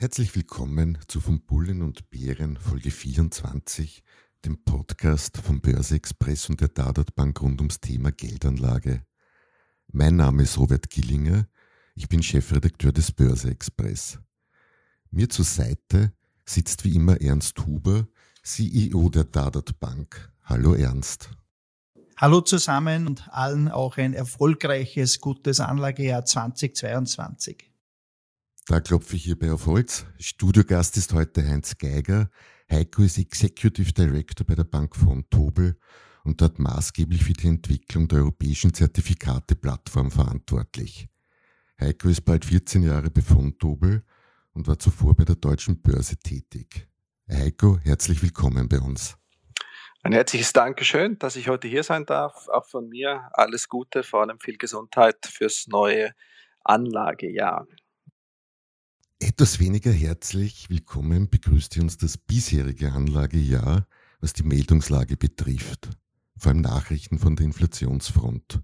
Herzlich willkommen zu Von Bullen und Bären Folge 24, dem Podcast vom Börse Express und der Dadat Bank rund ums Thema Geldanlage. Mein Name ist Robert Gillinger, ich bin Chefredakteur des Börse Express. Mir zur Seite sitzt wie immer Ernst Huber, CEO der Dadat Bank. Hallo Ernst. Hallo zusammen und allen auch ein erfolgreiches, gutes Anlagejahr 2022. Da klopfe ich hierbei auf Holz. Studiogast ist heute Heinz Geiger. Heiko ist Executive Director bei der Bank von Tobel und dort maßgeblich für die Entwicklung der europäischen Zertifikate-Plattform verantwortlich. Heiko ist bald 14 Jahre bei von Tobel und war zuvor bei der deutschen Börse tätig. Heiko, herzlich willkommen bei uns. Ein herzliches Dankeschön, dass ich heute hier sein darf. Auch von mir alles Gute, vor allem viel Gesundheit fürs neue Anlagejahr. Etwas weniger herzlich willkommen begrüßt uns das bisherige Anlagejahr, was die Meldungslage betrifft, vor allem Nachrichten von der Inflationsfront.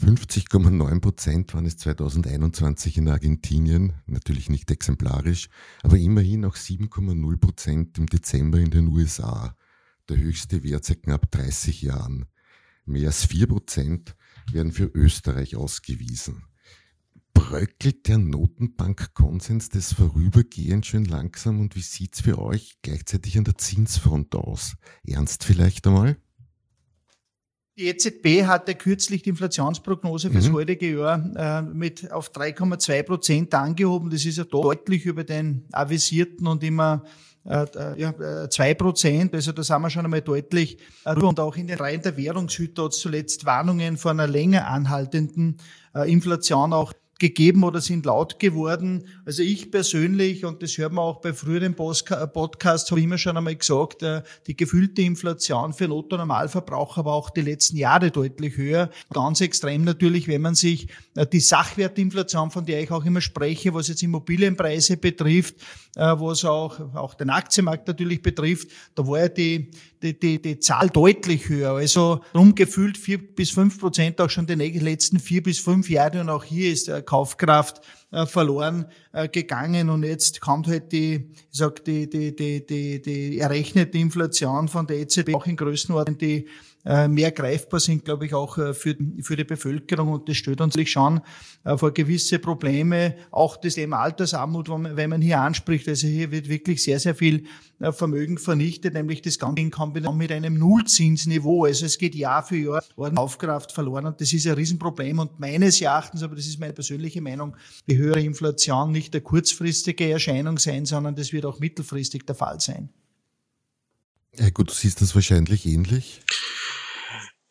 50,9 Prozent waren es 2021 in Argentinien, natürlich nicht exemplarisch, aber immerhin auch 7,0 Prozent im Dezember in den USA, der höchste Wert seit knapp 30 Jahren. Mehr als 4 Prozent werden für Österreich ausgewiesen bröckelt der Notenbankkonsens des Vorübergehens schön langsam und wie sieht's für euch gleichzeitig an der Zinsfront aus? Ernst vielleicht einmal? Die EZB hatte kürzlich die Inflationsprognose fürs mhm. heutige Jahr äh, mit auf 3,2 Prozent angehoben. Das ist ja deutlich über den avisierten und immer äh, äh ja, 2 äh, Prozent. Also da sind wir schon einmal deutlich rüber. Und auch in den Reihen der Währungshüter hat zuletzt Warnungen vor einer länger anhaltenden Inflation auch gegeben oder sind laut geworden. Also ich persönlich, und das hört man auch bei früheren Podcasts, habe ich immer schon einmal gesagt, äh, die gefühlte Inflation für Normalverbraucher war auch die letzten Jahre deutlich höher. Ganz extrem natürlich, wenn man sich äh, die Sachwertinflation, von der ich auch immer spreche, was jetzt Immobilienpreise betrifft, äh, was auch, auch den Aktienmarkt natürlich betrifft, da war ja die, die, die, die Zahl deutlich höher. Also rumgefühlt vier bis fünf Prozent auch schon die letzten vier bis fünf Jahre und auch hier ist Kaufkraft äh, verloren äh, gegangen und jetzt kommt halt die, ich sag, die, die, die, die, die errechnete Inflation von der EZB auch in Größenordnung, die äh, mehr greifbar sind, glaube ich, auch äh, für, für die Bevölkerung. Und das stellt uns schon äh, vor gewisse Probleme. Auch das Thema Altersarmut, wenn man hier anspricht. Also hier wird wirklich sehr, sehr viel Vermögen vernichtet, nämlich das Ganze in Kombination mit einem Nullzinsniveau. Also es geht Jahr für Jahr Aufkraft verloren und das ist ein Riesenproblem. Und meines Erachtens, aber das ist meine persönliche Meinung, die höhere Inflation nicht eine kurzfristige Erscheinung sein, sondern das wird auch mittelfristig der Fall sein. Ja, gut, du siehst das wahrscheinlich ähnlich.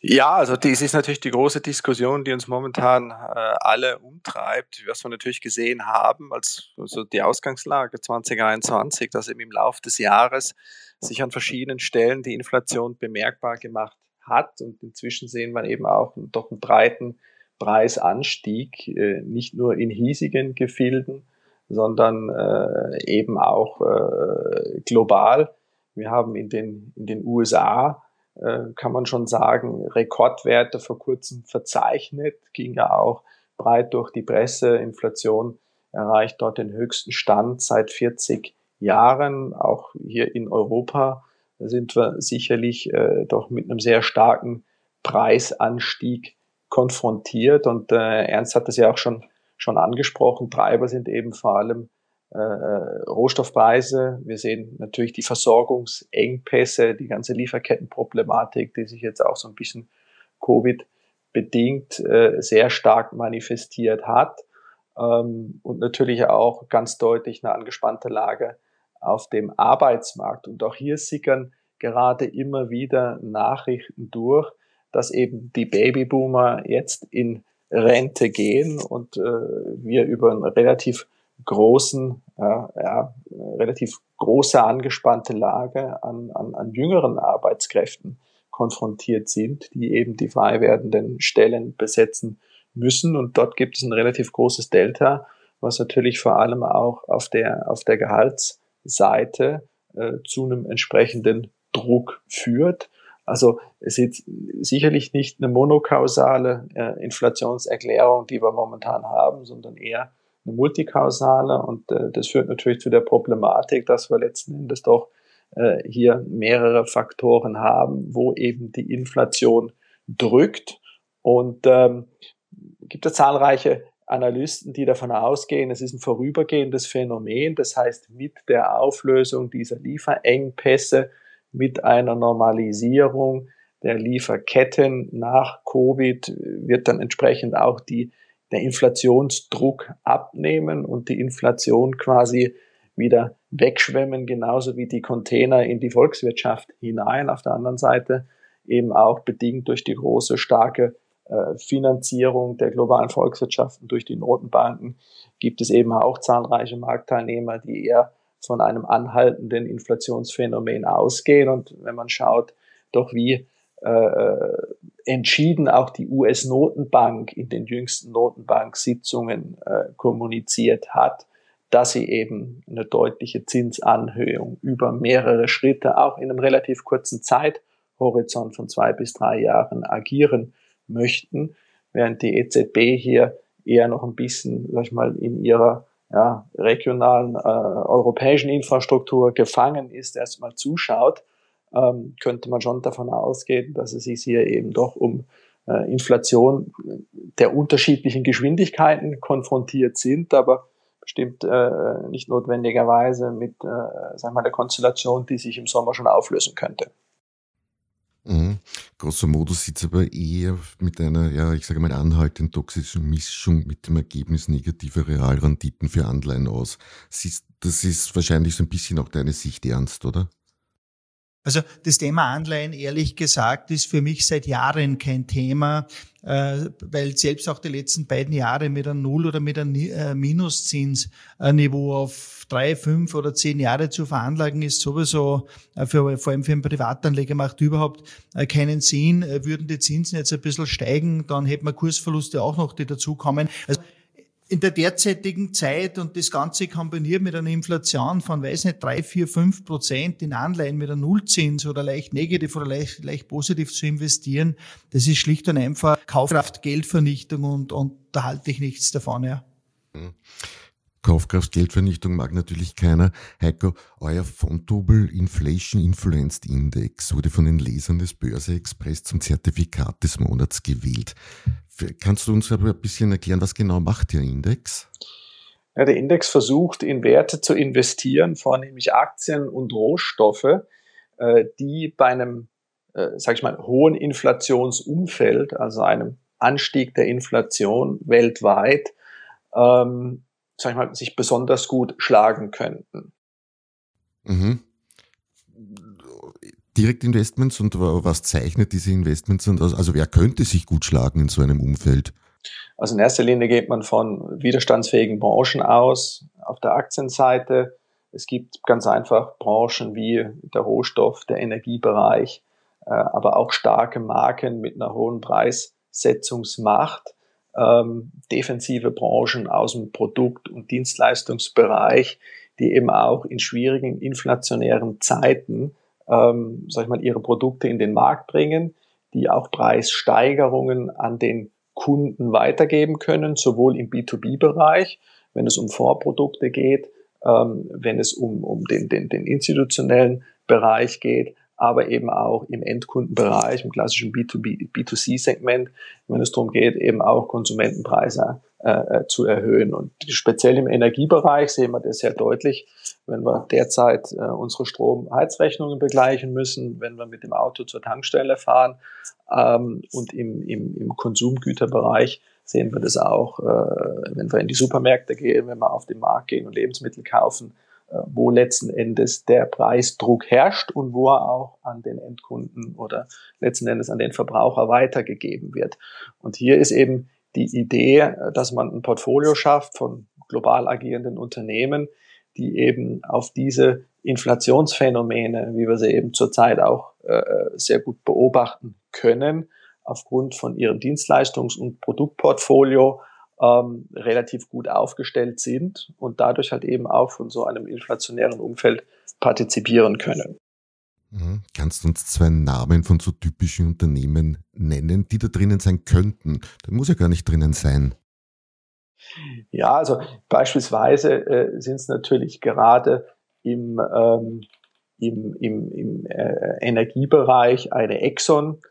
Ja, also dies ist natürlich die große Diskussion, die uns momentan äh, alle umtreibt, was wir natürlich gesehen haben, als also die Ausgangslage 2021, dass eben im Laufe des Jahres sich an verschiedenen Stellen die Inflation bemerkbar gemacht hat und inzwischen sehen wir eben auch doch einen breiten Preisanstieg, äh, nicht nur in hiesigen Gefilden, sondern äh, eben auch äh, global. Wir haben in den, in den USA kann man schon sagen, Rekordwerte vor kurzem verzeichnet, ging ja auch breit durch die Presse. Inflation erreicht dort den höchsten Stand seit 40 Jahren. Auch hier in Europa sind wir sicherlich äh, doch mit einem sehr starken Preisanstieg konfrontiert. Und äh, Ernst hat das ja auch schon, schon angesprochen. Treiber sind eben vor allem äh, äh, Rohstoffpreise. Wir sehen natürlich die Versorgungsengpässe, die ganze Lieferkettenproblematik, die sich jetzt auch so ein bisschen Covid bedingt äh, sehr stark manifestiert hat ähm, und natürlich auch ganz deutlich eine angespannte Lage auf dem Arbeitsmarkt. Und auch hier sickern gerade immer wieder Nachrichten durch, dass eben die Babyboomer jetzt in Rente gehen und äh, wir über ein relativ großen, äh, ja, relativ große angespannte Lage an, an, an jüngeren Arbeitskräften konfrontiert sind, die eben die frei werdenden Stellen besetzen müssen. Und dort gibt es ein relativ großes Delta, was natürlich vor allem auch auf der, auf der Gehaltsseite äh, zu einem entsprechenden Druck führt. Also es ist sicherlich nicht eine monokausale äh, Inflationserklärung, die wir momentan haben, sondern eher eine multikausale. Und äh, das führt natürlich zu der Problematik, dass wir letzten Endes doch äh, hier mehrere Faktoren haben, wo eben die Inflation drückt. Und ähm, gibt es zahlreiche Analysten, die davon ausgehen, es ist ein vorübergehendes Phänomen. Das heißt, mit der Auflösung dieser Lieferengpässe, mit einer Normalisierung der Lieferketten nach Covid wird dann entsprechend auch die, der Inflationsdruck abnehmen und die Inflation quasi wieder wegschwemmen, genauso wie die Container in die Volkswirtschaft hinein. Auf der anderen Seite eben auch bedingt durch die große, starke äh, Finanzierung der globalen Volkswirtschaften durch die Notenbanken gibt es eben auch zahlreiche Marktteilnehmer, die eher von einem anhaltenden Inflationsphänomen ausgehen. Und wenn man schaut, doch wie entschieden auch die US-Notenbank in den jüngsten Notenbank-Sitzungen äh, kommuniziert hat, dass sie eben eine deutliche Zinsanhöhung über mehrere Schritte auch in einem relativ kurzen Zeithorizont von zwei bis drei Jahren agieren möchten, während die EZB hier eher noch ein bisschen, sag ich mal, in ihrer ja, regionalen äh, europäischen Infrastruktur gefangen ist, erstmal zuschaut, ähm, könnte man schon davon ausgehen, dass es sich hier eben doch um äh, Inflation der unterschiedlichen Geschwindigkeiten konfrontiert sind, aber bestimmt äh, nicht notwendigerweise mit äh, mal, der Konstellation, die sich im Sommer schon auflösen könnte. Mhm. Grosso modo sieht es aber eher mit einer, ja, ich sage mal, anhaltenden toxischen Mischung mit dem Ergebnis negativer Realrenditen für Anleihen aus. Das ist wahrscheinlich so ein bisschen auch deine Sicht ernst, oder? Also das Thema Anleihen, ehrlich gesagt, ist für mich seit Jahren kein Thema, äh, weil selbst auch die letzten beiden Jahre mit einem Null- oder mit einem äh, Minuszinsniveau auf drei, fünf oder zehn Jahre zu veranlagen, ist sowieso äh, für, vor allem für einen Privatanleger macht überhaupt keinen Sinn. Würden die Zinsen jetzt ein bisschen steigen, dann hätten wir Kursverluste auch noch, die dazukommen. Also in der derzeitigen Zeit und das Ganze kombiniert mit einer Inflation von, weiß nicht, drei, vier, fünf Prozent in Anleihen mit einem Nullzins oder leicht negativ oder leicht, leicht positiv zu investieren, das ist schlicht und einfach Kaufkraft, Geldvernichtung und, und da halte ich nichts davon, ja. Mhm. Kaufkraft, Geldvernichtung mag natürlich keiner. Heiko, euer Fontobel Inflation Influenced Index wurde von den Lesern des Börse Express zum Zertifikat des Monats gewählt. Kannst du uns aber ein bisschen erklären, was genau macht der Index? Ja, der Index versucht, in Werte zu investieren, vornehmlich Aktien und Rohstoffe, äh, die bei einem, äh, sag ich mal, hohen Inflationsumfeld, also einem Anstieg der Inflation weltweit, ähm, sag ich mal, sich besonders gut schlagen könnten. Mhm. Direktinvestments und was zeichnet diese Investments aus? Also wer könnte sich gut schlagen in so einem Umfeld? Also in erster Linie geht man von widerstandsfähigen Branchen aus auf der Aktienseite. Es gibt ganz einfach Branchen wie der Rohstoff, der Energiebereich, äh, aber auch starke Marken mit einer hohen Preissetzungsmacht, ähm, defensive Branchen aus dem Produkt- und Dienstleistungsbereich, die eben auch in schwierigen inflationären Zeiten ähm, sag ich mal, ihre Produkte in den Markt bringen, die auch Preissteigerungen an den Kunden weitergeben können, sowohl im B2B-Bereich, wenn es um Vorprodukte geht, ähm, wenn es um, um den, den, den institutionellen Bereich geht, aber eben auch im Endkundenbereich, im klassischen B2B, B2C-Segment, wenn es darum geht, eben auch Konsumentenpreise äh, äh, zu erhöhen. Und speziell im Energiebereich sehen wir das sehr deutlich, wenn wir derzeit äh, unsere Stromheizrechnungen begleichen müssen, wenn wir mit dem Auto zur Tankstelle fahren ähm, und im, im, im Konsumgüterbereich sehen wir das auch, äh, wenn wir in die Supermärkte gehen, wenn wir auf den Markt gehen und Lebensmittel kaufen, wo letzten Endes der Preisdruck herrscht und wo er auch an den Endkunden oder letzten Endes an den Verbraucher weitergegeben wird. Und hier ist eben die Idee, dass man ein Portfolio schafft von global agierenden Unternehmen, die eben auf diese Inflationsphänomene, wie wir sie eben zurzeit auch äh, sehr gut beobachten können, aufgrund von ihrem Dienstleistungs- und Produktportfolio ähm, relativ gut aufgestellt sind und dadurch halt eben auch von so einem inflationären Umfeld partizipieren können. Mhm. Kannst du uns zwei Namen von so typischen Unternehmen nennen, die da drinnen sein könnten? Da muss ja gar nicht drinnen sein. Ja, also beispielsweise äh, sind es natürlich gerade im, ähm, im, im, im äh, Energiebereich eine Exxon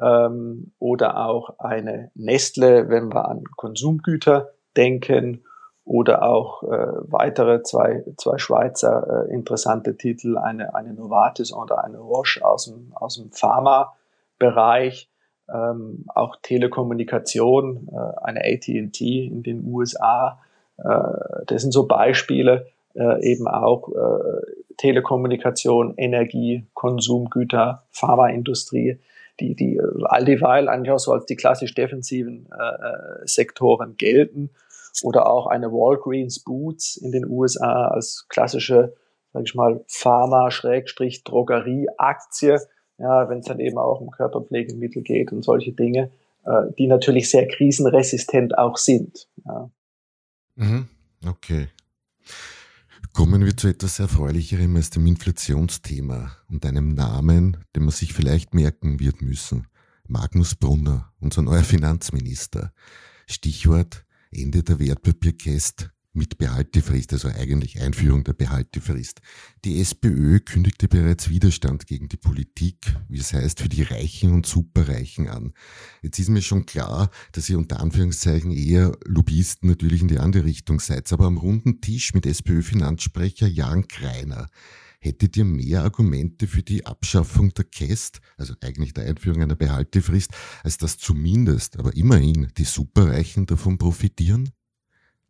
ähm, oder auch eine Nestle, wenn wir an Konsumgüter denken. Oder auch äh, weitere zwei, zwei Schweizer äh, interessante Titel, eine, eine Novartis oder eine Roche aus dem, aus dem Pharma-Bereich, ähm, auch Telekommunikation, äh, eine AT&T in den USA. Äh, das sind so Beispiele, äh, eben auch äh, Telekommunikation, Energie, Konsumgüter, Pharmaindustrie, die, die all dieweil eigentlich auch so als die klassisch defensiven äh, Sektoren gelten oder auch eine Walgreens Boots in den USA als klassische, sag ich mal, Pharma-Drogerie-Aktie, ja, wenn es dann eben auch um Körperpflegemittel geht und solche Dinge, äh, die natürlich sehr krisenresistent auch sind. Ja. Mhm. Okay. Kommen wir zu etwas Erfreulicherem als dem Inflationsthema und einem Namen, den man sich vielleicht merken wird müssen. Magnus Brunner, unser neuer Finanzminister. Stichwort Ende der Wertpapierkäst mit Behaltefrist, also eigentlich Einführung der Behaltefrist. Die SPÖ kündigte bereits Widerstand gegen die Politik, wie es heißt, für die Reichen und Superreichen an. Jetzt ist mir schon klar, dass ihr unter Anführungszeichen eher Lobbyisten natürlich in die andere Richtung seid, aber am runden Tisch mit SPÖ-Finanzsprecher Jan Kreiner hättet ihr mehr Argumente für die Abschaffung der Käst, also eigentlich der Einführung einer Behaltefrist, als dass zumindest, aber immerhin, die Superreichen davon profitieren?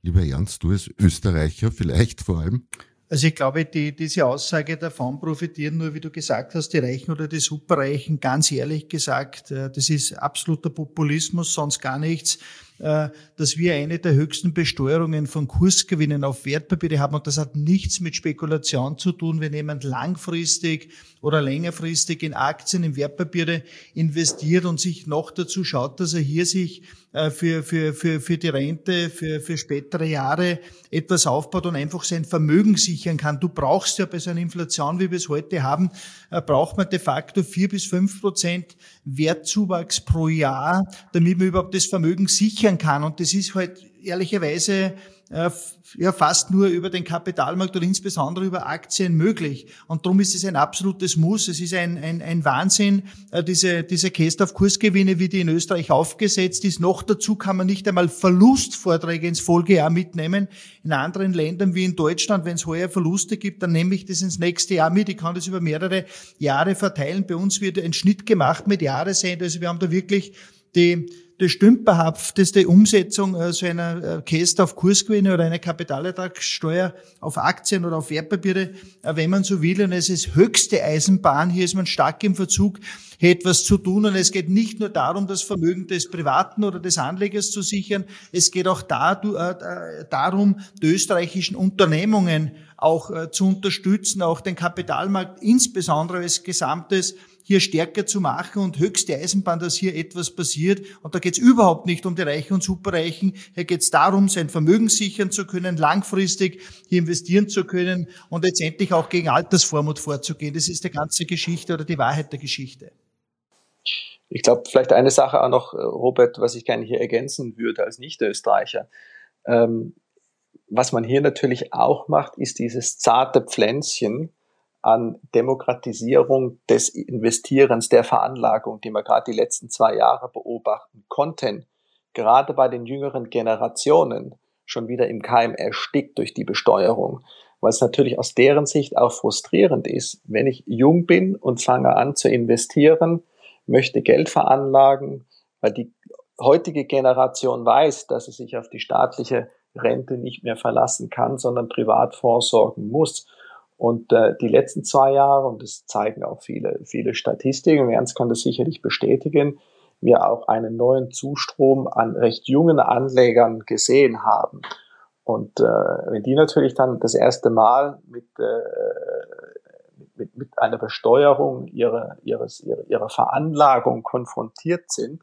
Lieber Ernst, du als Österreicher vielleicht vor allem? Also ich glaube, die, diese Aussage davon profitieren nur, wie du gesagt hast, die Reichen oder die Superreichen. Ganz ehrlich gesagt, äh, das ist absoluter Populismus, sonst gar nichts. Äh, dass wir eine der höchsten Besteuerungen von Kursgewinnen auf Wertpapiere haben. Und das hat nichts mit Spekulation zu tun, wenn jemand langfristig oder längerfristig in Aktien, in Wertpapiere investiert und sich noch dazu schaut, dass er hier sich äh, für, für, für, für die Rente, für, für spätere Jahre etwas aufbaut und einfach sein Vermögen sichern kann. Du brauchst ja bei so einer Inflation, wie wir es heute haben, äh, braucht man de facto vier bis fünf Prozent Wertzuwachs pro Jahr, damit man überhaupt das Vermögen sichern kann. Und das ist halt ehrlicherweise äh, ja fast nur über den Kapitalmarkt oder insbesondere über Aktien möglich. Und darum ist es ein absolutes Muss. Es ist ein, ein, ein Wahnsinn, äh, diese, diese Käst auf Kursgewinne, wie die in Österreich aufgesetzt ist. Noch dazu kann man nicht einmal Verlustvorträge ins Folgejahr mitnehmen. In anderen Ländern wie in Deutschland, wenn es heuer Verluste gibt, dann nehme ich das ins nächste Jahr mit. Ich kann das über mehrere Jahre verteilen. Bei uns wird ein Schnitt gemacht mit Jahresende. Also wir haben da wirklich die die stümperhafteste Umsetzung äh, so einer äh, Käste auf Kursgewinne oder einer Kapitalertragssteuer auf Aktien oder auf Wertpapiere, äh, wenn man so will. Und es ist höchste Eisenbahn. Hier ist man stark im Verzug, hier etwas zu tun. Und es geht nicht nur darum, das Vermögen des Privaten oder des Anlegers zu sichern. Es geht auch darum, die österreichischen Unternehmungen auch zu unterstützen, auch den Kapitalmarkt insbesondere als Gesamtes hier stärker zu machen und höchste Eisenbahn, dass hier etwas passiert. Und da geht es überhaupt nicht um die Reichen und Superreichen. Hier geht es darum, sein Vermögen sichern zu können, langfristig hier investieren zu können und letztendlich auch gegen Altersvormut vorzugehen. Das ist die ganze Geschichte oder die Wahrheit der Geschichte. Ich glaube, vielleicht eine Sache auch noch, Robert, was ich gerne hier ergänzen würde als Nicht-Österreicher. Ähm, was man hier natürlich auch macht, ist dieses zarte Pflänzchen, an Demokratisierung des Investierens, der Veranlagung, die wir gerade die letzten zwei Jahre beobachten konnten, gerade bei den jüngeren Generationen schon wieder im Keim erstickt durch die Besteuerung, weil es natürlich aus deren Sicht auch frustrierend ist, wenn ich jung bin und fange an zu investieren, möchte Geld veranlagen, weil die heutige Generation weiß, dass sie sich auf die staatliche Rente nicht mehr verlassen kann, sondern privat vorsorgen muss. Und äh, die letzten zwei Jahre, und das zeigen auch viele, viele Statistiken, Ernst kann das sicherlich bestätigen, wir auch einen neuen Zustrom an recht jungen Anlegern gesehen haben. Und äh, wenn die natürlich dann das erste Mal mit, äh, mit, mit einer Besteuerung ihrer, ihres, ihrer, ihrer Veranlagung konfrontiert sind,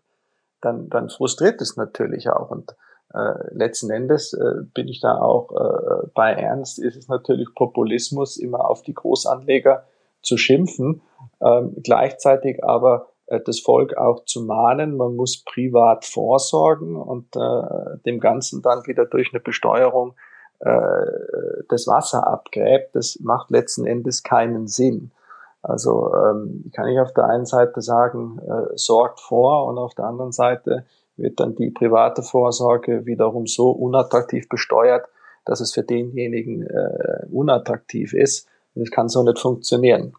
dann, dann frustriert es natürlich auch. Und äh, letzten Endes äh, bin ich da auch äh, bei Ernst, ist es natürlich Populismus, immer auf die Großanleger zu schimpfen, ähm, gleichzeitig aber äh, das Volk auch zu mahnen, man muss privat vorsorgen und äh, dem Ganzen dann wieder durch eine Besteuerung äh, das Wasser abgräbt, das macht letzten Endes keinen Sinn. Also ähm, kann ich auf der einen Seite sagen, äh, sorgt vor und auf der anderen Seite wird dann die private Vorsorge wiederum so unattraktiv besteuert, dass es für denjenigen äh, unattraktiv ist. Das kann so nicht funktionieren.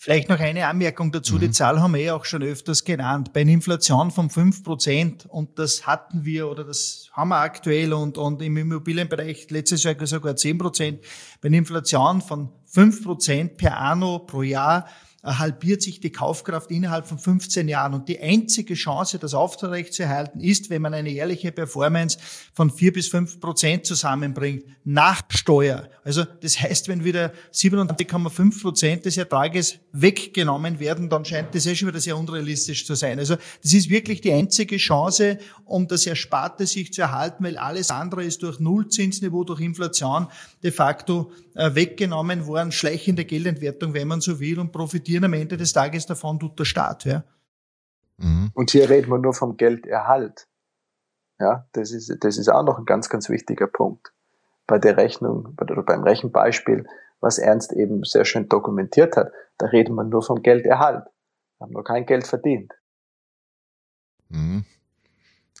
Vielleicht noch eine Anmerkung dazu. Mhm. Die Zahl haben wir ja auch schon öfters genannt. Bei einer Inflation von fünf Prozent, und das hatten wir oder das haben wir aktuell und, und im Immobilienbereich letztes Jahr sogar zehn Prozent, bei einer Inflation von fünf Prozent per anno pro Jahr halbiert sich die Kaufkraft innerhalb von 15 Jahren. Und die einzige Chance, das aufrechtzuerhalten, ist, wenn man eine ehrliche Performance von vier bis fünf Prozent zusammenbringt, nach Steuer. Also das heißt, wenn wieder 87,5 Prozent des Ertrages weggenommen werden, dann scheint das ja schon wieder sehr unrealistisch zu sein. Also das ist wirklich die einzige Chance, um das Ersparte sich zu erhalten, weil alles andere ist durch Nullzinsniveau, durch Inflation de facto äh, weggenommen worden, schleichende Geldentwertung, wenn man so will, und profitieren am Ende des Tages davon tut der Staat. Ja. Mhm. Und hier reden wir nur vom Gelderhalt. Ja, das ist, das ist auch noch ein ganz, ganz wichtiger Punkt. Bei der Rechnung, oder beim Rechenbeispiel, was Ernst eben sehr schön dokumentiert hat, da reden wir nur vom Gelderhalt. Wir haben noch kein Geld verdient. Mhm.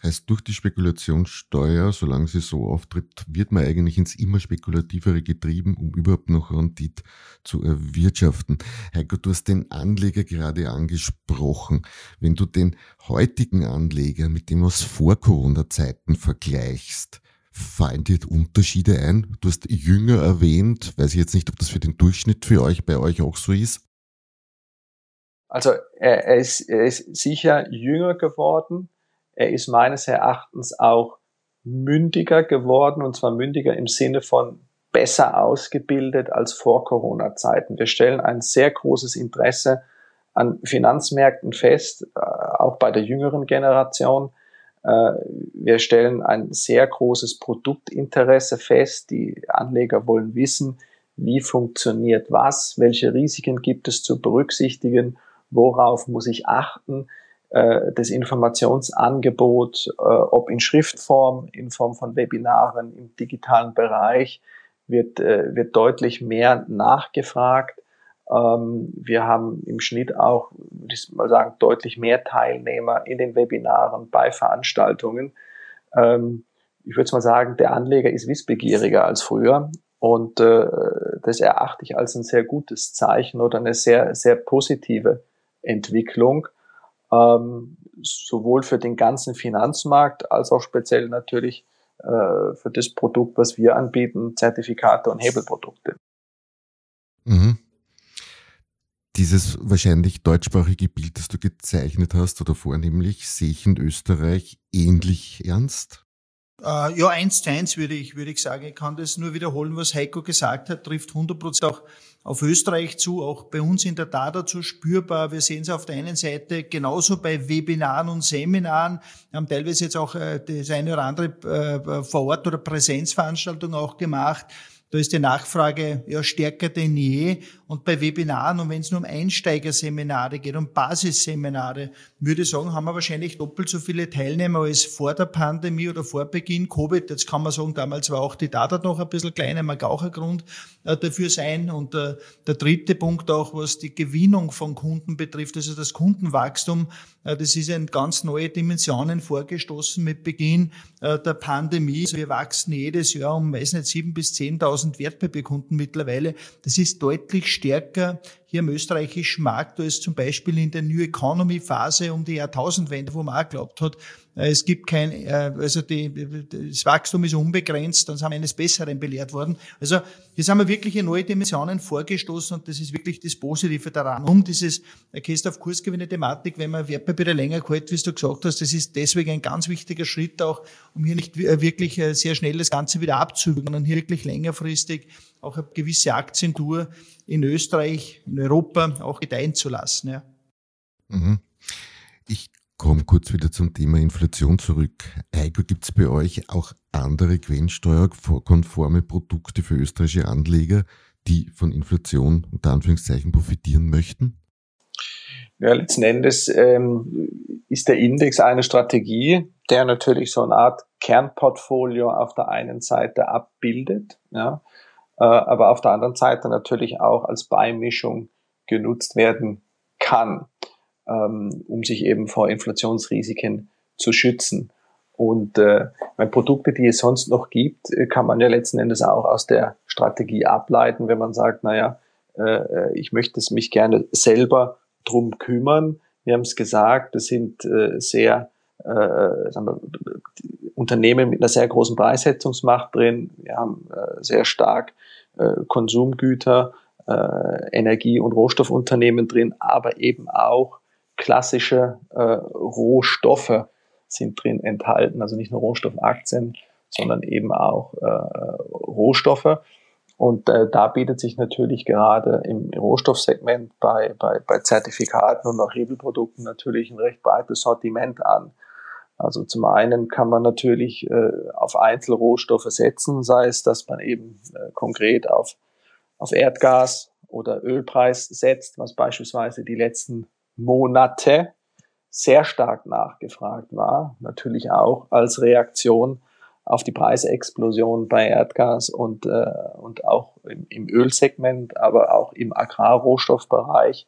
Heißt, durch die Spekulationssteuer, solange sie so auftritt, wird man eigentlich ins immer spekulativere getrieben, um überhaupt noch Rendit zu erwirtschaften. Heiko, du hast den Anleger gerade angesprochen. Wenn du den heutigen Anleger mit dem aus Vor-Corona-Zeiten vergleichst, fallen dir Unterschiede ein? Du hast jünger erwähnt, weiß ich jetzt nicht, ob das für den Durchschnitt für euch, bei euch auch so ist. Also er, ist, er ist sicher jünger geworden er ist meines Erachtens auch mündiger geworden und zwar mündiger im Sinne von besser ausgebildet als vor Corona-Zeiten. Wir stellen ein sehr großes Interesse an Finanzmärkten fest, äh, auch bei der jüngeren Generation. Äh, wir stellen ein sehr großes Produktinteresse fest. Die Anleger wollen wissen, wie funktioniert was, welche Risiken gibt es zu berücksichtigen, worauf muss ich achten das Informationsangebot, äh, ob in Schriftform, in Form von Webinaren im digitalen Bereich, wird, äh, wird deutlich mehr nachgefragt. Ähm, wir haben im Schnitt auch, würde ich mal sagen, deutlich mehr Teilnehmer in den Webinaren bei Veranstaltungen. Ähm, ich würde mal sagen, der Anleger ist wissbegieriger als früher. Und äh, das erachte ich als ein sehr gutes Zeichen oder eine sehr, sehr positive Entwicklung ähm, sowohl für den ganzen Finanzmarkt als auch speziell natürlich äh, für das Produkt, was wir anbieten, Zertifikate und Hebelprodukte. Mhm. Dieses wahrscheinlich deutschsprachige Bild, das du gezeichnet hast oder vornehmlich, sehe ich in Österreich ähnlich ernst? Uh, ja, eins zu eins würde ich, würde ich sagen. Ich kann das nur wiederholen, was Heiko gesagt hat, trifft 100 Prozent auch auf Österreich zu, auch bei uns in der Tat dazu spürbar. Wir sehen es auf der einen Seite genauso bei Webinaren und Seminaren. Wir haben teilweise jetzt auch äh, das eine oder andere äh, vor Ort oder Präsenzveranstaltung auch gemacht. Da ist die Nachfrage ja stärker denn je. Und bei Webinaren, und wenn es nur um Einsteigerseminare geht, um Basisseminare, würde ich sagen, haben wir wahrscheinlich doppelt so viele Teilnehmer als vor der Pandemie oder vor Beginn Covid. Jetzt kann man sagen, damals war auch die Data noch ein bisschen kleiner, mag auch ein Grund äh, dafür sein. Und äh, der dritte Punkt auch, was die Gewinnung von Kunden betrifft, also das Kundenwachstum, äh, das ist in ganz neue Dimensionen vorgestoßen mit Beginn der Pandemie. Also wir wachsen jedes Jahr um, weiß nicht, sieben bis zehntausend Wertpapierkunden mittlerweile. Das ist deutlich stärker hier im österreichischen Markt, da ist zum Beispiel in der New Economy Phase um die Jahrtausendwende, wo man auch glaubt hat, äh, es gibt kein, äh, also die, das Wachstum ist unbegrenzt, dann sind wir eines Besseren belehrt worden. Also hier sind wir wirklich in neue Dimensionen vorgestoßen und das ist wirklich das Positive daran. Um dieses Christoph Kursgewinne Thematik, wenn man Wertpapiere länger hält, wie du gesagt hast, das ist deswegen ein ganz wichtiger Schritt auch, um hier nicht wirklich sehr schnell das Ganze wieder abzuwürgen, sondern hier wirklich längerfristig auch eine gewisse Aktientour in Österreich, in Europa auch gedeihen zu lassen. Ja. Mhm. Ich komme kurz wieder zum Thema Inflation zurück. Heiko, gibt es bei euch auch andere quellensteuerkonforme Produkte für österreichische Anleger, die von Inflation unter Anführungszeichen profitieren möchten? Ja, letzten Endes ähm, ist der Index eine Strategie, der natürlich so eine Art Kernportfolio auf der einen Seite abbildet. Ja aber auf der anderen Seite natürlich auch als Beimischung genutzt werden kann, ähm, um sich eben vor Inflationsrisiken zu schützen. Und äh, Produkte, die es sonst noch gibt, äh, kann man ja letzten Endes auch aus der Strategie ableiten, wenn man sagt, naja, äh, ich möchte es mich gerne selber drum kümmern. Wir haben es gesagt, das sind äh, sehr äh, wir, Unternehmen mit einer sehr großen Preissetzungsmacht drin. Wir haben äh, sehr stark äh, Konsumgüter, äh, Energie- und Rohstoffunternehmen drin, aber eben auch klassische äh, Rohstoffe sind drin enthalten, also nicht nur Rohstoffaktien, sondern eben auch äh, Rohstoffe. Und äh, da bietet sich natürlich gerade im Rohstoffsegment bei, bei, bei Zertifikaten und auch Hebelprodukten natürlich ein recht breites Sortiment an. Also zum einen kann man natürlich äh, auf Einzelrohstoffe setzen, sei es, dass man eben äh, konkret auf, auf Erdgas oder Ölpreis setzt, was beispielsweise die letzten Monate sehr stark nachgefragt war, natürlich auch als Reaktion auf die Preisexplosion bei Erdgas und, äh, und auch im, im Ölsegment, aber auch im Agrarrohstoffbereich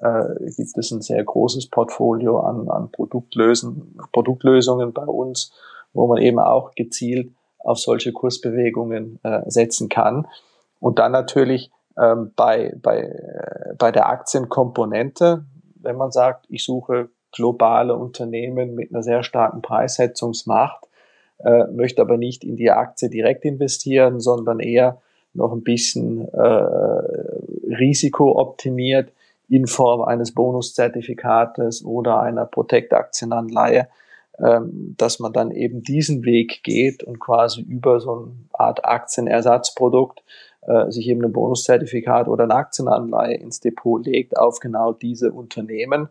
äh, gibt es ein sehr großes Portfolio an, an Produktlösen, Produktlösungen bei uns, wo man eben auch gezielt auf solche Kursbewegungen äh, setzen kann. Und dann natürlich ähm, bei, bei, äh, bei der Aktienkomponente, wenn man sagt, ich suche globale Unternehmen mit einer sehr starken Preissetzungsmacht, äh, möchte aber nicht in die Aktie direkt investieren, sondern eher noch ein bisschen äh, risikooptimiert in Form eines Bonuszertifikates oder einer Protect-Aktienanleihe, ähm, dass man dann eben diesen Weg geht und quasi über so eine Art Aktienersatzprodukt äh, sich eben ein Bonuszertifikat oder eine Aktienanleihe ins Depot legt auf genau diese Unternehmen,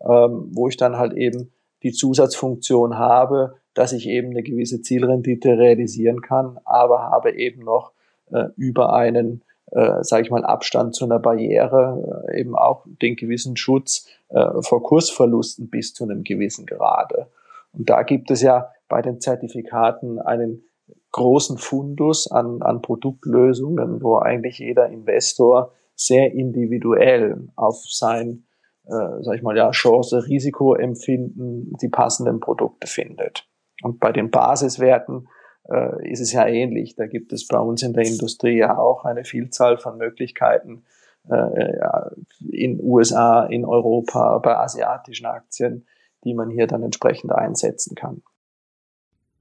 ähm, wo ich dann halt eben die Zusatzfunktion habe, dass ich eben eine gewisse Zielrendite realisieren kann, aber habe eben noch äh, über einen äh, sage ich mal, Abstand zu einer Barriere, äh, eben auch den gewissen Schutz äh, vor Kursverlusten bis zu einem gewissen Grade. Und da gibt es ja bei den Zertifikaten einen großen Fundus an, an Produktlösungen, wo eigentlich jeder Investor sehr individuell auf sein, äh, sag ich mal, ja, Chance, Risiko empfinden, die passenden Produkte findet. Und bei den Basiswerten äh, ist es ja ähnlich. Da gibt es bei uns in der Industrie ja auch eine Vielzahl von Möglichkeiten äh, in USA, in Europa, bei asiatischen Aktien, die man hier dann entsprechend einsetzen kann.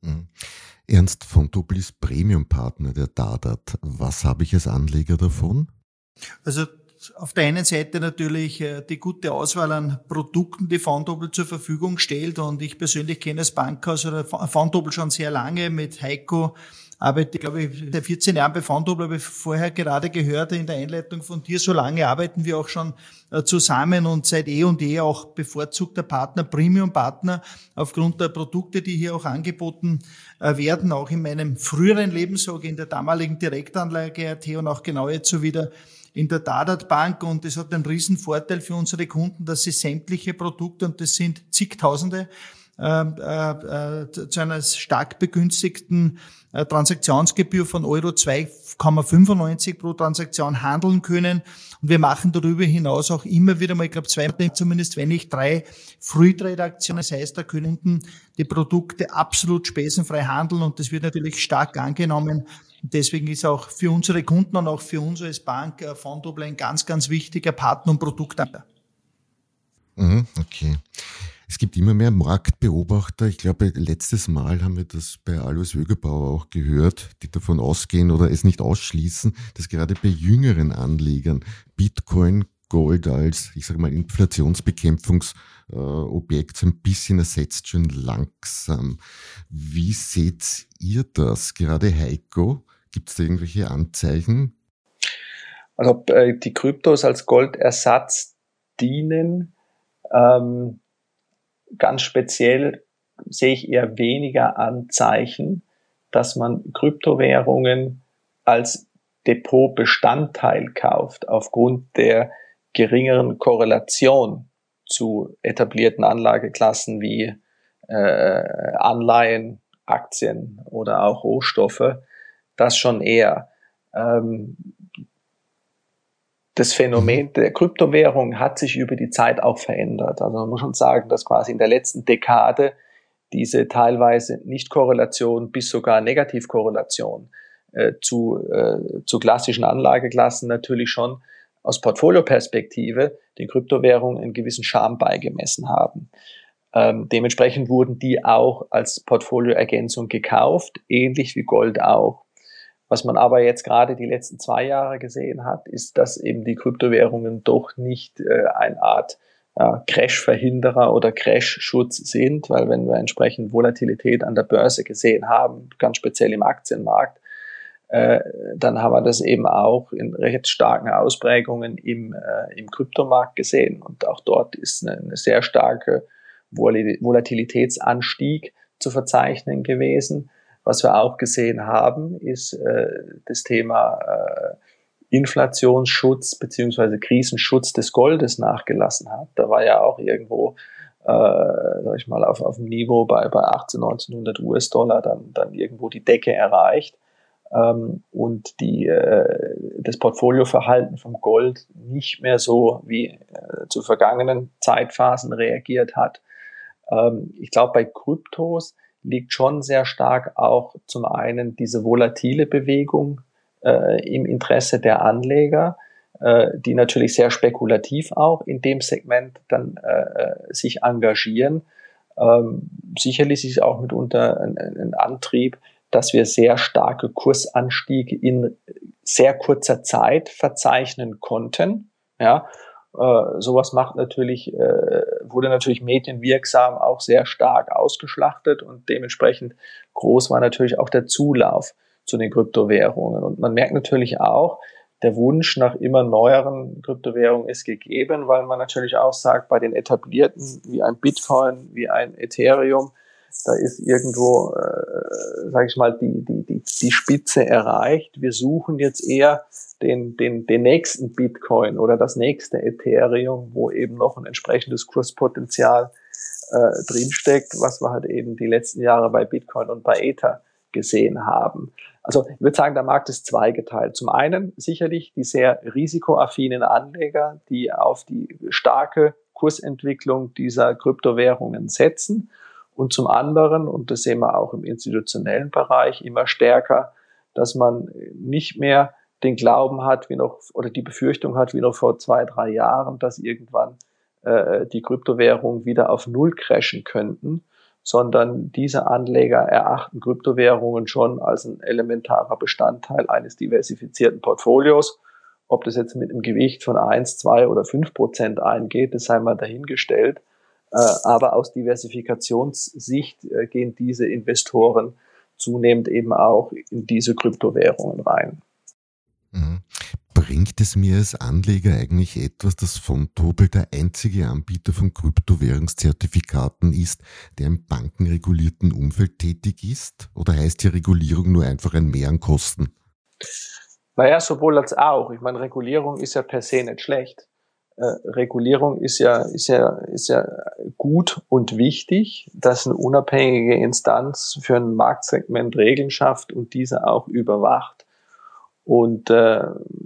Mhm. Ernst von Doppel ist Premium-Partner der Dadat. Was habe ich als Anleger davon? Also auf der einen Seite natürlich äh, die gute Auswahl an Produkten, die Fondobel zur Verfügung stellt. Und ich persönlich kenne das Bankhaus oder Fondobel schon sehr lange mit Heiko. Arbeite, glaube ich, seit 14 Jahren bei Fondobel, habe ich vorher gerade gehört in der Einleitung von dir. So lange arbeiten wir auch schon äh, zusammen und seit eh und eh auch bevorzugter Partner, Premium-Partner aufgrund der Produkte, die hier auch angeboten äh, werden. Auch in meinem früheren Leben, sage in der damaligen Direktanlage AT und auch genau jetzt so wieder in der Dadat Bank und das hat einen riesen Vorteil für unsere Kunden, dass sie sämtliche Produkte, und das sind zigtausende, äh, äh, äh zu einer stark begünstigten äh, Transaktionsgebühr von Euro 2,95 pro Transaktion handeln können. Und wir machen darüber hinaus auch immer wieder mal, ich glaube zweimal zumindest, wenn nicht drei Free-Trade-Aktionen. Das heißt, da können die Produkte absolut spesenfrei handeln und das wird natürlich stark angenommen Deswegen ist auch für unsere Kunden und auch für uns als Bank äh, Fondoble ein ganz, ganz wichtiger Partner und Produktanbieter. Mhm, okay. Es gibt immer mehr Marktbeobachter. Ich glaube, letztes Mal haben wir das bei Alois Wögerbauer auch gehört, die davon ausgehen oder es nicht ausschließen, dass gerade bei jüngeren Anlegern Bitcoin, Gold als, ich sage mal, Inflationsbekämpfungsobjekt so ein bisschen ersetzt, schon langsam. Wie seht ihr das? Gerade Heiko, gibt es da irgendwelche Anzeichen? Also äh, die Kryptos als Goldersatz dienen, ähm, ganz speziell sehe ich eher weniger Anzeichen, dass man Kryptowährungen als Depotbestandteil kauft aufgrund der geringeren Korrelation zu etablierten Anlageklassen wie äh, Anleihen, Aktien oder auch Rohstoffe. Das schon eher. Ähm, das Phänomen mhm. der Kryptowährung hat sich über die Zeit auch verändert. Also man muss schon sagen, dass quasi in der letzten Dekade diese teilweise Nicht-Korrelation bis sogar Negativkorrelation äh, zu, äh, zu klassischen Anlageklassen natürlich schon aus Portfolioperspektive den Kryptowährungen einen gewissen Charme beigemessen haben. Ähm, dementsprechend wurden die auch als Portfolioergänzung gekauft, ähnlich wie Gold auch. Was man aber jetzt gerade die letzten zwei Jahre gesehen hat, ist, dass eben die Kryptowährungen doch nicht äh, eine Art äh, Crash-Verhinderer oder Crash-Schutz sind, weil wenn wir entsprechend Volatilität an der Börse gesehen haben, ganz speziell im Aktienmarkt, äh, dann haben wir das eben auch in recht starken Ausprägungen im, äh, im Kryptomarkt gesehen. Und auch dort ist eine, eine sehr starke Volatilitätsanstieg zu verzeichnen gewesen. Was wir auch gesehen haben, ist äh, das Thema äh, Inflationsschutz beziehungsweise Krisenschutz des Goldes nachgelassen hat. Da war ja auch irgendwo, äh, sag ich mal, auf, auf dem Niveau bei, bei 18, 1900 US-Dollar dann, dann irgendwo die Decke erreicht ähm, und die, äh, das Portfolioverhalten vom Gold nicht mehr so wie äh, zu vergangenen Zeitphasen reagiert hat. Ähm, ich glaube, bei Kryptos liegt schon sehr stark auch zum einen diese volatile Bewegung äh, im Interesse der Anleger, äh, die natürlich sehr spekulativ auch in dem Segment dann äh, sich engagieren. Ähm, sicherlich ist es auch mitunter ein, ein Antrieb, dass wir sehr starke Kursanstiege in sehr kurzer Zeit verzeichnen konnten. Ja, äh, sowas macht natürlich, äh, wurde natürlich medienwirksam auch sehr stark ausgeschlachtet und dementsprechend groß war natürlich auch der Zulauf zu den Kryptowährungen. Und man merkt natürlich auch, der Wunsch nach immer neueren Kryptowährungen ist gegeben, weil man natürlich auch sagt, bei den etablierten wie ein Bitcoin, wie ein Ethereum, da ist irgendwo, äh, sage ich mal, die, die, die, die Spitze erreicht. Wir suchen jetzt eher den, den, den nächsten Bitcoin oder das nächste Ethereum, wo eben noch ein entsprechendes Kurspotenzial äh, drinsteckt, was wir halt eben die letzten Jahre bei Bitcoin und bei Ether gesehen haben. Also ich würde sagen, der Markt ist zweigeteilt. Zum einen sicherlich die sehr risikoaffinen Anleger, die auf die starke Kursentwicklung dieser Kryptowährungen setzen. Und zum anderen, und das sehen wir auch im institutionellen Bereich immer stärker, dass man nicht mehr den Glauben hat, wie noch, oder die Befürchtung hat, wie noch vor zwei, drei Jahren, dass irgendwann äh, die Kryptowährungen wieder auf Null crashen könnten, sondern diese Anleger erachten Kryptowährungen schon als ein elementarer Bestandteil eines diversifizierten Portfolios. Ob das jetzt mit einem Gewicht von eins, zwei oder fünf Prozent eingeht, das sei mal dahingestellt. Äh, aber aus Diversifikationssicht äh, gehen diese Investoren zunehmend eben auch in diese Kryptowährungen rein. Mhm. Bringt es mir als Anleger eigentlich etwas, dass Fontobel der einzige Anbieter von Kryptowährungszertifikaten ist, der im bankenregulierten Umfeld tätig ist? Oder heißt die Regulierung nur einfach ein Mehr an Kosten? Naja, sowohl als auch. Ich meine, Regulierung ist ja per se nicht schlecht. Äh, Regulierung ist ja, ist ja, ist ja gut und wichtig, dass eine unabhängige Instanz für ein Marktsegment Regeln schafft und diese auch überwacht. Und äh,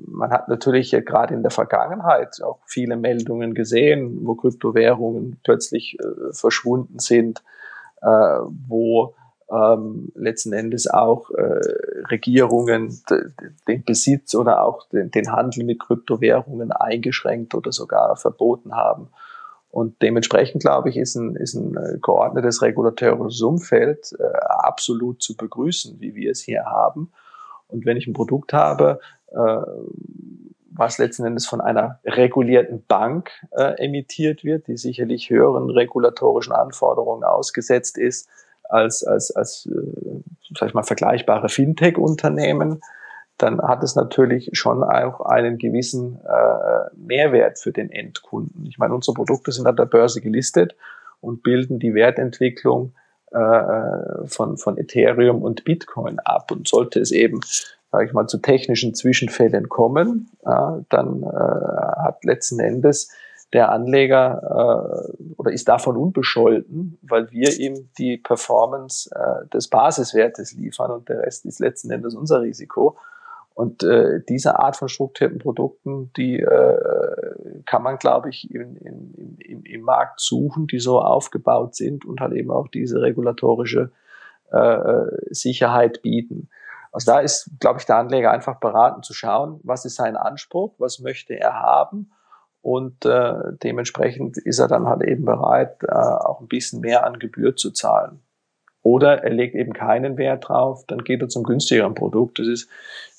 man hat natürlich ja gerade in der Vergangenheit auch viele Meldungen gesehen, wo Kryptowährungen plötzlich äh, verschwunden sind, äh, wo ähm, letzten Endes auch äh, Regierungen den Besitz oder auch den, den Handel mit Kryptowährungen eingeschränkt oder sogar verboten haben. Und dementsprechend, glaube ich, ist ein, ist ein äh, geordnetes regulatorisches Umfeld äh, absolut zu begrüßen, wie wir es hier haben. Und wenn ich ein Produkt habe, äh, was letzten Endes von einer regulierten Bank äh, emittiert wird, die sicherlich höheren regulatorischen Anforderungen ausgesetzt ist als, als, als äh, sag ich mal, vergleichbare Fintech-Unternehmen, dann hat es natürlich schon auch einen gewissen äh, Mehrwert für den Endkunden. Ich meine, unsere Produkte sind an der Börse gelistet und bilden die Wertentwicklung äh, von, von Ethereum und Bitcoin ab. Und sollte es eben, sage ich mal, zu technischen Zwischenfällen kommen, äh, dann äh, hat letzten Endes der Anleger äh, oder ist davon unbescholten, weil wir ihm die Performance äh, des Basiswertes liefern und der Rest ist letzten Endes unser Risiko. Und äh, diese Art von strukturierten Produkten, die äh, kann man, glaube ich, in, in, in, im Markt suchen, die so aufgebaut sind und halt eben auch diese regulatorische äh, Sicherheit bieten. Also da ist, glaube ich, der Anleger einfach beraten zu schauen, was ist sein Anspruch, was möchte er haben und äh, dementsprechend ist er dann halt eben bereit, äh, auch ein bisschen mehr an Gebühr zu zahlen. Oder er legt eben keinen Wert drauf, dann geht er zum günstigeren Produkt. Das ist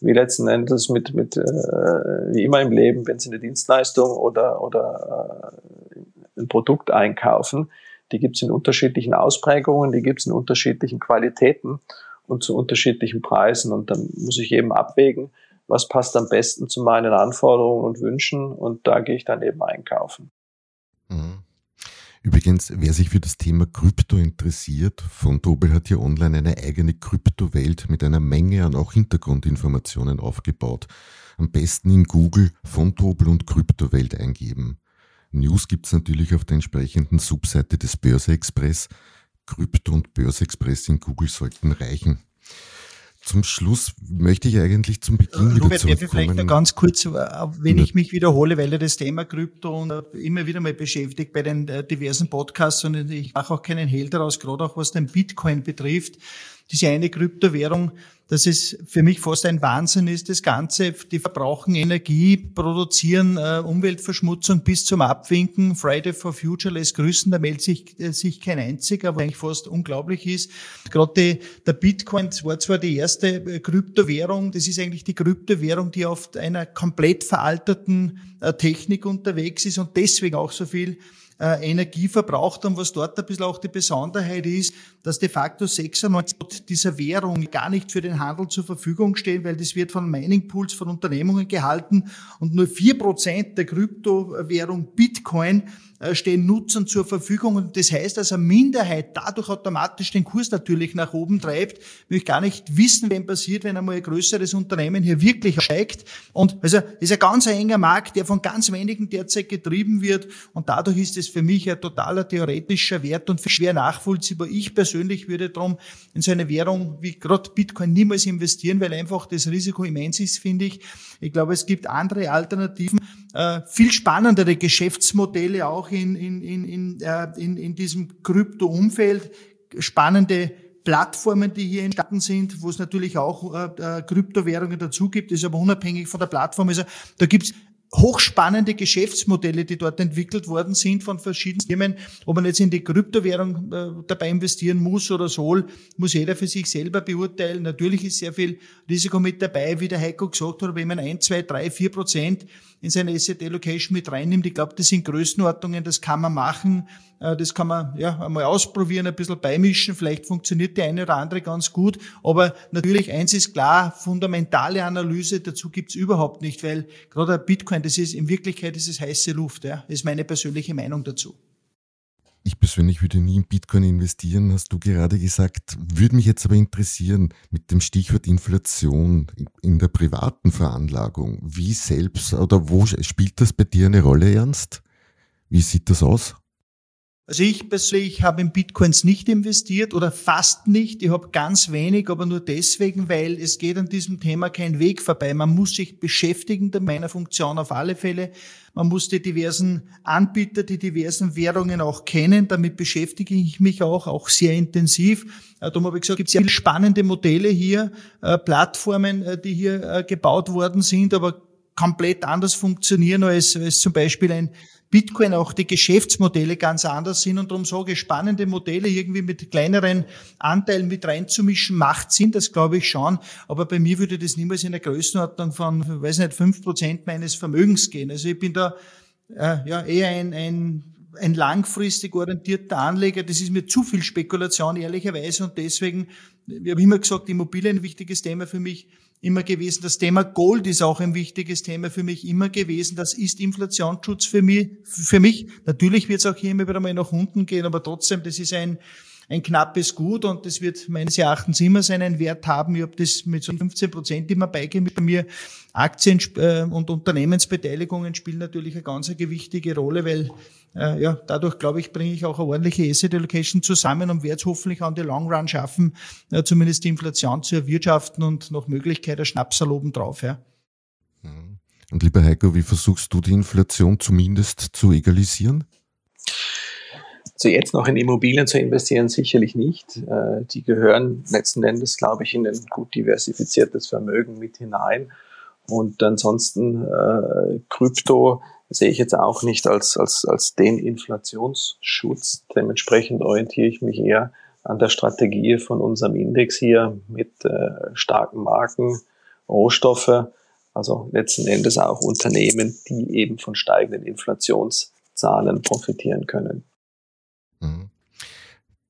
wie letzten Endes mit, mit äh, wie immer im Leben, wenn Sie eine Dienstleistung oder, oder äh, ein Produkt einkaufen, die gibt es in unterschiedlichen Ausprägungen, die gibt es in unterschiedlichen Qualitäten und zu unterschiedlichen Preisen. Und dann muss ich eben abwägen, was passt am besten zu meinen Anforderungen und Wünschen und da gehe ich dann eben einkaufen. Mhm. Übrigens, wer sich für das Thema Krypto interessiert, von Dobel hat hier online eine eigene Kryptowelt mit einer Menge an auch Hintergrundinformationen aufgebaut. Am besten in Google von Dobel und Kryptowelt eingeben. News gibt es natürlich auf der entsprechenden Subseite des Börse Express. Krypto und Börse Express in Google sollten reichen. Zum Schluss möchte ich eigentlich zum Beginn wieder Robert, zurückkommen. Darf ich vielleicht noch ganz kurz, äh, wenn ich mich wiederhole, weil ja das Thema Krypto und äh, immer wieder mal beschäftigt bei den äh, diversen Podcasts und ich mache auch keinen Hehl daraus, gerade auch was den Bitcoin betrifft diese eine Kryptowährung, dass es für mich fast ein Wahnsinn ist, das Ganze, die verbrauchen Energie, produzieren äh, Umweltverschmutzung bis zum Abwinken. Friday for Future lässt grüßen, da meldet sich, äh, sich kein einziger, was eigentlich fast unglaublich ist. Gerade der Bitcoin war zwar die erste äh, Kryptowährung, das ist eigentlich die Kryptowährung, die auf einer komplett veralterten äh, Technik unterwegs ist und deswegen auch so viel äh, Energie verbraucht und was dort ein bisschen auch die Besonderheit ist, dass de facto 96 dieser Währung gar nicht für den Handel zur Verfügung stehen, weil das wird von Mining Pools von Unternehmungen gehalten und nur vier Prozent der Kryptowährung Bitcoin stehen Nutzern zur Verfügung. Und das heißt, dass eine Minderheit dadurch automatisch den Kurs natürlich nach oben treibt. Ich gar nicht wissen, wenn passiert, wenn einmal ein größeres Unternehmen hier wirklich steigt. Und also ist ein ganz enger Markt, der von ganz wenigen derzeit getrieben wird. Und dadurch ist es für mich ein totaler theoretischer Wert und schwer nachvollziehbar. Ich persönlich würde darum in so eine Währung wie gerade Bitcoin niemals investieren, weil einfach das Risiko immens ist, finde ich. Ich glaube, es gibt andere Alternativen, äh, viel spannendere Geschäftsmodelle auch in, in, in, in, äh, in, in diesem Krypto-Umfeld, spannende Plattformen, die hier entstanden sind, wo es natürlich auch äh, äh Kryptowährungen dazu gibt, ist aber unabhängig von der Plattform. Also da gibt's hochspannende Geschäftsmodelle, die dort entwickelt worden sind von verschiedenen Firmen. Ob man jetzt in die Kryptowährung äh, dabei investieren muss oder soll, muss jeder für sich selber beurteilen. Natürlich ist sehr viel Risiko mit dabei, wie der Heiko gesagt hat, wenn man ein, zwei, drei, vier Prozent in seine Asset Allocation mit reinnimmt. Ich glaube, das sind Größenordnungen, das kann man machen, äh, das kann man ja einmal ausprobieren, ein bisschen beimischen. Vielleicht funktioniert die eine oder andere ganz gut. Aber natürlich, eins ist klar, fundamentale Analyse dazu gibt's überhaupt nicht, weil gerade Bitcoin, das ist in Wirklichkeit ist heiße Luft. Ja, das ist meine persönliche Meinung dazu. Ich persönlich würde nie in Bitcoin investieren, hast du gerade gesagt. Würde mich jetzt aber interessieren mit dem Stichwort Inflation in der privaten Veranlagung. Wie selbst oder wo spielt das bei dir eine Rolle, Ernst? Wie sieht das aus? Also ich persönlich habe in Bitcoins nicht investiert oder fast nicht. Ich habe ganz wenig, aber nur deswegen, weil es geht an diesem Thema kein Weg vorbei. Man muss sich beschäftigen mit meiner Funktion auf alle Fälle. Man muss die diversen Anbieter, die diversen Währungen auch kennen. Damit beschäftige ich mich auch, auch sehr intensiv. Äh, darum habe ich gesagt, es gibt sehr viele spannende Modelle hier, äh, Plattformen, äh, die hier gebaut worden sind, aber komplett anders funktionieren als, als zum Beispiel ein Bitcoin auch die Geschäftsmodelle ganz anders sind und darum sage ich, spannende Modelle irgendwie mit kleineren Anteilen mit reinzumischen, macht Sinn, das glaube ich schon, aber bei mir würde das niemals in der Größenordnung von, weiß nicht, fünf Prozent meines Vermögens gehen. Also ich bin da äh, ja eher ein, ein ein langfristig orientierter Anleger, das ist mir zu viel Spekulation, ehrlicherweise. Und deswegen, ich habe immer gesagt, Immobilien ein wichtiges Thema für mich immer gewesen. Das Thema Gold ist auch ein wichtiges Thema für mich immer gewesen. Das ist Inflationsschutz für mich. Natürlich wird es auch hier immer wieder mal nach unten gehen, aber trotzdem, das ist ein, ein knappes Gut und das wird meines Erachtens immer seinen Wert haben. Ich habe das mit so 15 Prozent immer beigegeben. Bei mir Aktien äh, und Unternehmensbeteiligungen spielen natürlich eine ganz gewichtige Rolle, weil äh, ja, dadurch glaube ich, bringe ich auch eine ordentliche Asset Allocation zusammen und werde es hoffentlich an die Long Run schaffen, äh, zumindest die Inflation zu erwirtschaften und noch Möglichkeit der Schnapsal oben drauf. Ja. Mhm. Und lieber Heiko, wie versuchst du die Inflation zumindest zu egalisieren? So jetzt noch in Immobilien zu investieren, sicherlich nicht. Äh, die gehören letzten Endes, glaube ich, in ein gut diversifiziertes Vermögen mit hinein. Und ansonsten äh, Krypto sehe ich jetzt auch nicht als, als, als den Inflationsschutz. Dementsprechend orientiere ich mich eher an der Strategie von unserem Index hier mit äh, starken Marken, Rohstoffe, also letzten Endes auch Unternehmen, die eben von steigenden Inflationszahlen profitieren können. Mhm.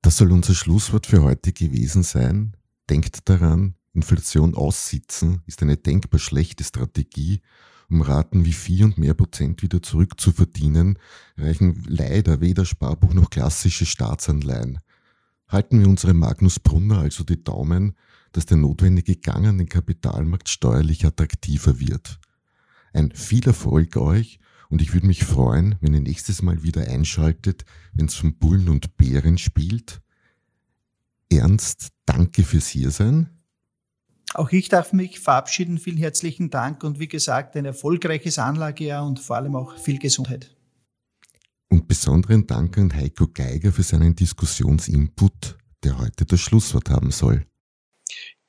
Das soll unser Schlusswort für heute gewesen sein. Denkt daran, Inflation aussitzen ist eine denkbar schlechte Strategie. Um Raten wie 4 und mehr Prozent wieder zurückzuverdienen, reichen leider weder Sparbuch noch klassische Staatsanleihen. Halten wir unsere Magnus Brunner also die Daumen, dass der notwendige Gang an den Kapitalmarkt steuerlich attraktiver wird. Ein viel Erfolg euch und ich würde mich freuen, wenn ihr nächstes Mal wieder einschaltet, wenn es um Bullen und Bären spielt. Ernst, danke fürs Hiersein. Auch ich darf mich verabschieden. Vielen herzlichen Dank und wie gesagt, ein erfolgreiches Anlagejahr und vor allem auch viel Gesundheit. Und besonderen Dank an Heiko Geiger für seinen Diskussionsinput, der heute das Schlusswort haben soll.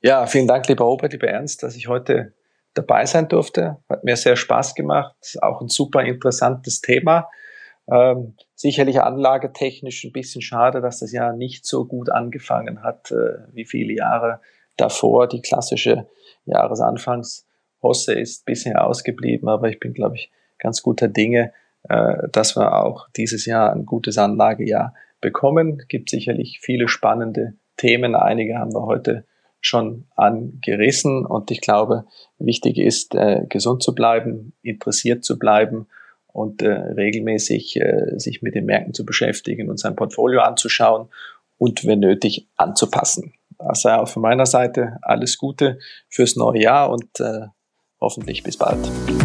Ja, vielen Dank, lieber Robert, lieber Ernst, dass ich heute dabei sein durfte. Hat mir sehr Spaß gemacht. Auch ein super interessantes Thema. Ähm, sicherlich anlagetechnisch ein bisschen schade, dass das Jahr nicht so gut angefangen hat äh, wie viele Jahre davor. Die klassische Jahresanfangshosse ist bisher ausgeblieben, aber ich bin, glaube ich, ganz guter Dinge, äh, dass wir auch dieses Jahr ein gutes Anlagejahr bekommen. Gibt sicherlich viele spannende Themen. Einige haben wir heute schon angerissen und ich glaube, wichtig ist, äh, gesund zu bleiben, interessiert zu bleiben und äh, regelmäßig äh, sich mit den Märkten zu beschäftigen und sein Portfolio anzuschauen und wenn nötig anzupassen. Also auch von meiner Seite alles Gute fürs neue Jahr und äh, hoffentlich bis bald.